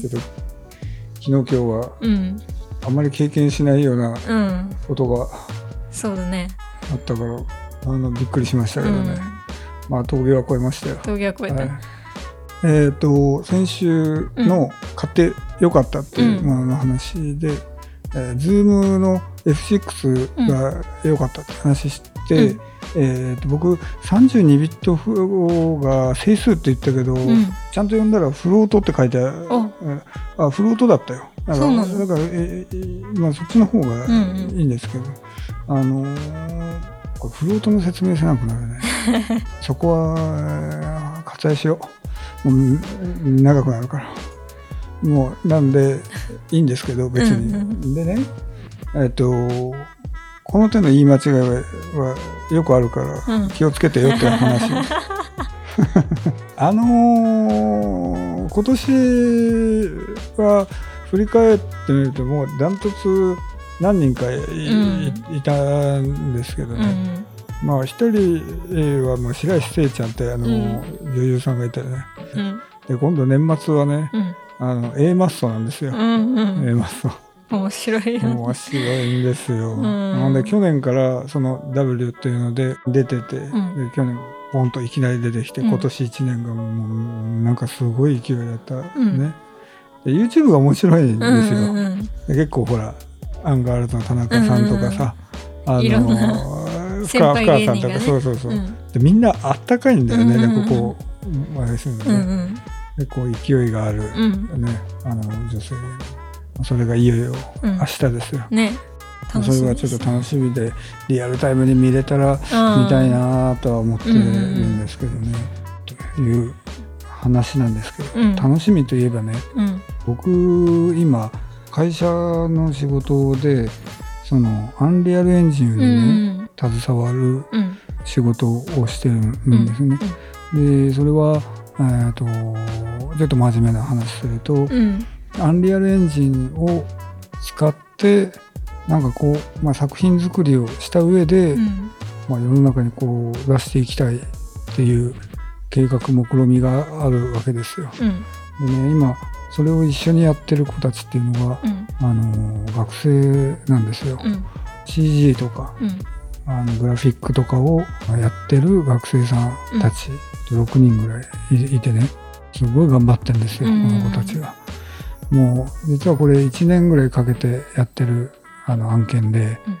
そうね、うんちょっと昨日今日はうん。あまり経験しないようなうん。ことがそうだね。あったからあのびっくりしましたけどね、うん。まあ峠は越えましたよ。峠は越えた、はい。えっ、と先週の買ってよかったっていう、の話で、えー、Zoom の F6 が良かったって話して、うんえー、と僕32ビットフローが整数って言ったけど、うん。ちゃんと読んだらフロートって書いてある。あフロートだったよ。だからそうなんだ。だから、ええまあ、そっちの方がうんうん。いいんですけど、あのーこれフロートの説明せなくなるね。そこはえー割愛しよう。もううん長くなるから。もうなんでいいんですけど別に、うんでねえっ、とこの手の言い間違いははよくあるから、うん。気をつけてよっていう話 あのー今年は振り返ってみるともうダントツ何人かい,い、いたんですけどね、うんまあ一人はもう白石聖ちゃんってあの、うん。女優さんがいてね。うん。で今度年末はねうん。あの A マッソなんですよ、うんう A んマッソ面白い面白いんですよ。ん。なので去年からその W っていうので出てて、ん。で去年ポンといきなり出てきて、うん。今年1年がもうなんかすごい勢いだった、ん。ねで YouTube が面白いんですよ。うんうん結構ほらアンガールズの田中さんとかさ、あいろんな深先輩深さんとか、そうそうそう、うん。でみんなあったかいんだよね、うんうんうん。でここあれですよね、うんうん。でこう勢いがある、うん。ねあの女性それがいよいようん。明日ですよ。ね。楽それがちょっと楽しみでリアルタイムに見れたらうん。見たいなとは思ってるんですけどね、という話なんですけど、うん。楽しみといえばねうん。僕今会社の仕事でそのアンリアルエンジンうにね、ん。携わるうん。仕事をしてるんですね。でそれは、えー、とちょっと真面目な話すると、うんアンリアルエンジンを使ってなんかこう、まあ、作品作りをした上で、うん。まあ、世の中にこう出していきたいっていう計画目論みがあるわけですよ。うん。でね今それを一緒にやってる子たちっていうのが、うん。あの学生なんですよ。うん。CG とかうん。あのグラフィックとかをやってる学生さんたち、6人ぐらいいいてねすごい頑張ってるんですよ、うん。この子たちは。もう実はこれ1年ぐらいかけてやってるあの案件で、うん。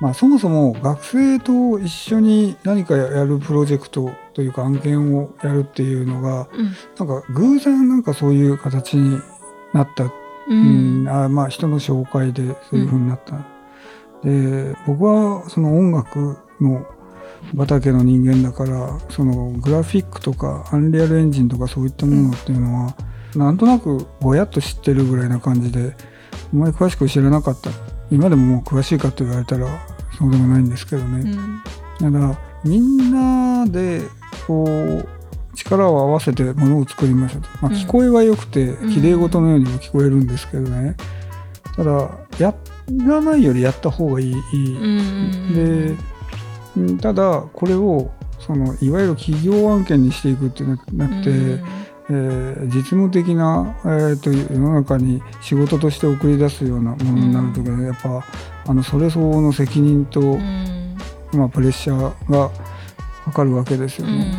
まあ、そもそも学生と一緒に何かやるプロジェクトというか案件をやるっていうのがうん。なんか偶然なんかそういう形になった。ううん。んあまあ人の紹介でそういう風になった、で僕はその音楽の畑の人間だからそのグラフィックとかアンリアルエンジンとかそういったものっていうのは、なんとなくぼやっと知ってるぐらいな感じであまり詳しく知らなかった。今でももう詳しいかと言われたらそうでもないんですけどね、うん。だからみんなでこう力を合わせてものを作りましょうと、まあ、うん。聞こえは良くてうん。綺麗事のようにも聞こえるんですけどね、ただやらないよりやった方がいい、いいうん。でうんただこれをそのいわゆる企業案件にしていくっていうのはなくて、うんえー実務的な、えーと世の中に仕事として送り出すようなものになるときは、やっぱあのそれ相応の責任と、うん。まあ、プレッシャーがかかるわけですようね。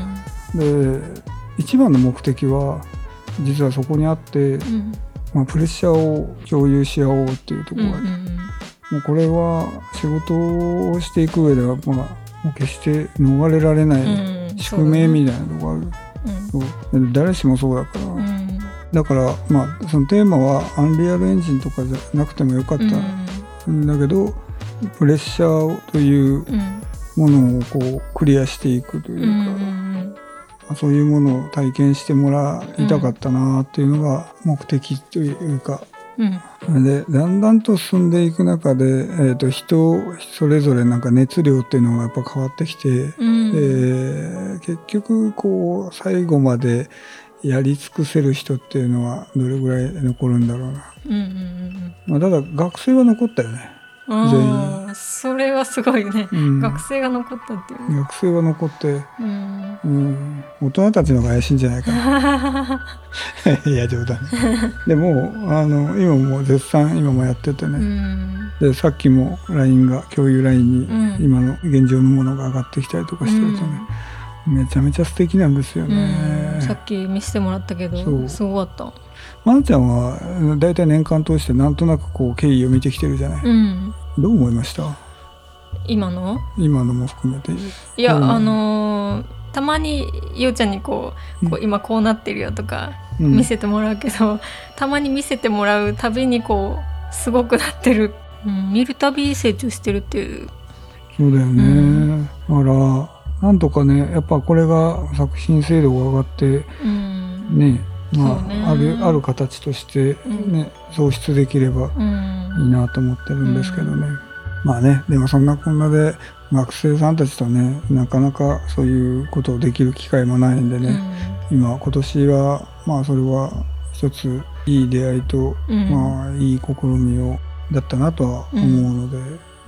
ん。で一番の目的は実はそこにあって、うん。まあ、プレッシャーを共有し合おうっていうところ。があって、うん。もうこれは仕事をしていく上では、まあ、もう決して逃れられないうん。宿命みたいなところがある、うんそうで誰しもそうだから、うん。だからまあそのテーマはアンリアルエンジンとかじゃなくてもよかった。ん。だけど、プレッシャーといううん。ものをこうクリアしていくといううか、ん。そういうものを体験してもらいたかったなっていうのが目的というか、うん。でだんだんと進んでいく中で、えー、と人それぞれなんか熱量っていうのがやっぱ変わってきて、うん。えー結局こう最後までやり尽くせる人っていうのはどれぐらい残るんだろうな、うんうん。まあ、ただ学生は残ったよねああそれはすごいね、うん。学生が残ったっていう、学生が残って、うん、うん、大人たちの方が怪しいんじゃないかな。いや冗談。でもあの今も絶賛今もやっててうね、ん。でさっきも LINE が共有 LINE にうん。今の現状のものが上がってきたりとかしてるとね、めちゃめちゃ素敵なんですようねん、さっき見せてもらったけそう。どすごかった。まなちゃんは大体年間通してなんとなくこう経緯を見てきてるじゃない、うんどう思いました？今の？今のも含めて。いや、うん。あのーたまにゆうちゃんにこうこうう今こうなってるよとかうん。見せてもらうけど、たまに見せてもらうたびにこうすごくなってる、うん、見るたび成長してるっていう。そうだよね、うん。だからなんとかねやっぱこれが作品精度が上がってうん。ねまそうね。ああるある形としてね、創出できれば。うんいいなと思ってるんですけどね、まあねでもそんなこんなで学生さんたちとねなかなかそういうことをできる機会もないんでね、今今年はまあそれは一ついい出会いと、うん。まあいい試みをだったなとは思うので、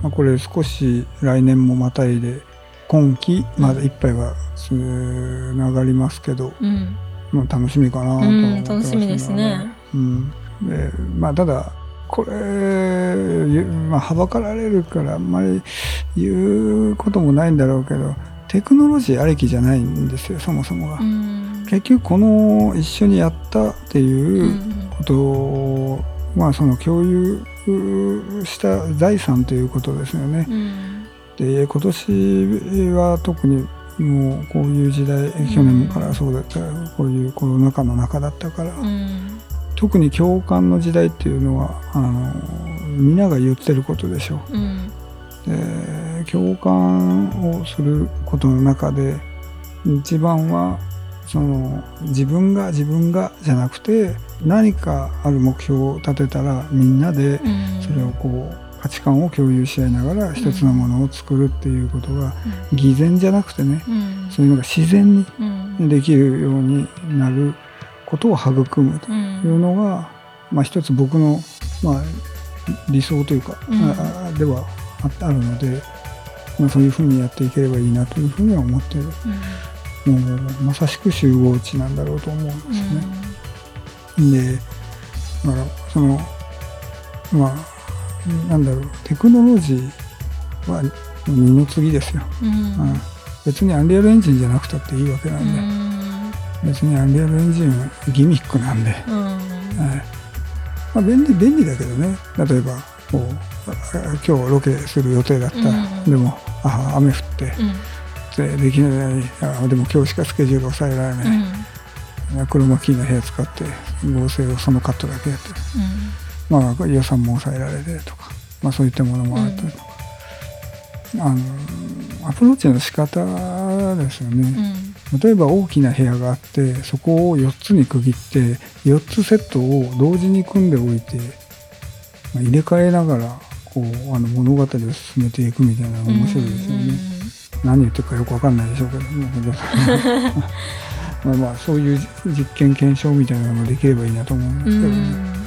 まあ、これ少し来年もまたいで今期まだいっぱいはつながりますけど、うん。まあ、楽しみかなと思ってうん、ます楽しみですね。うん、でまあただこれ、ゆまあ、はばかられるからあんまり言うこともないんだろうけどテクノロジーありきじゃないんですよそもそもが。うん。結局この一緒にやったってういうん。ことを、まあその共有した財産ということですよね。うん。で今年は特にもうこういう時代去年からそうだったこういうコロナ禍の中だったから、うん特に共感の時代っていうのはあの皆が言ってることでしょう。うん。で共感をすることの中で一番はその自分が自分がじゃなくて何かある目標を立てたらみんなでうん。それをこう価値観を共有し合いながら一つのものを作るっていうことが偽善じゃなくてねうん。そういうのが自然にうん。できるようになることを育むというのが、まあ、一つ僕の、まあ、理想というか、うん。あではああるので、まあ、そういうふうにやっていければいいなというふうには思ってる。もうまさしく集合値なんだろうと思うんですね。でだからそのまあなんだろうテクノロジーは二の次ですよ、うん。うん。別にアンリアルエンジンじゃなくたっていいわけなんで、別にアンリアルエンジンはギミックなんで、うん。はい。まあ、便利便利だけどね。例えばこうあ今日ロケする予定だった、うん。でもあ雨降って。うん。でできない。あでも今日しかスケジュール抑えられない、クロマキーの部屋使って合成をそのカットだけやって。まあ予算も抑えられてとか、まあ、そういったものもあると、あのアプローチの仕方ですよね、例えば大きな部屋があってそこを4つに区切って4つセットを同時に組んでおいて、まあ入れ替えながらこうあの物語を進めていくみたいなのが面白いですよね。何言ってるかよくわかんないでしょうけども まあまあそういう実験検証みたいなのもできればいいなと思うんですけどね。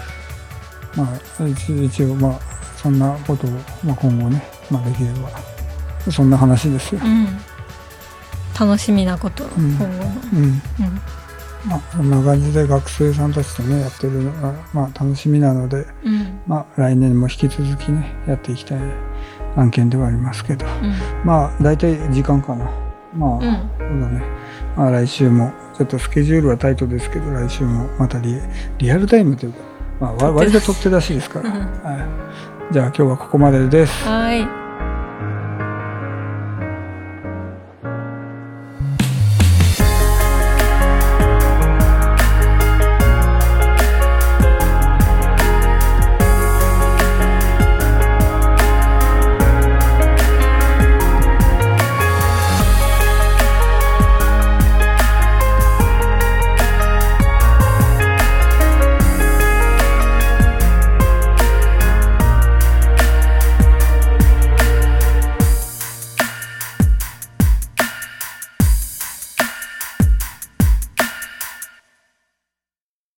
まあ一一応まあそんなことを、まあ、今後ね、まあ、できればそんな話ですよ。楽しみなこと、ん。今後の、うん。まあ、こんな感じで学生さんたちとねやってるのが、まあ、楽しみなので、うん。まあ、来年も引き続きねやっていきたい案件ではありますけど。うん。まあ大体時間かな。まあ、うん。そうだね、まあ、来週もちょっとスケジュールはタイトですけど来週もまたリリアルタイムというか、まあ、わ割と取って出しですから、うん。はい、じゃあ今日はここまでです。はい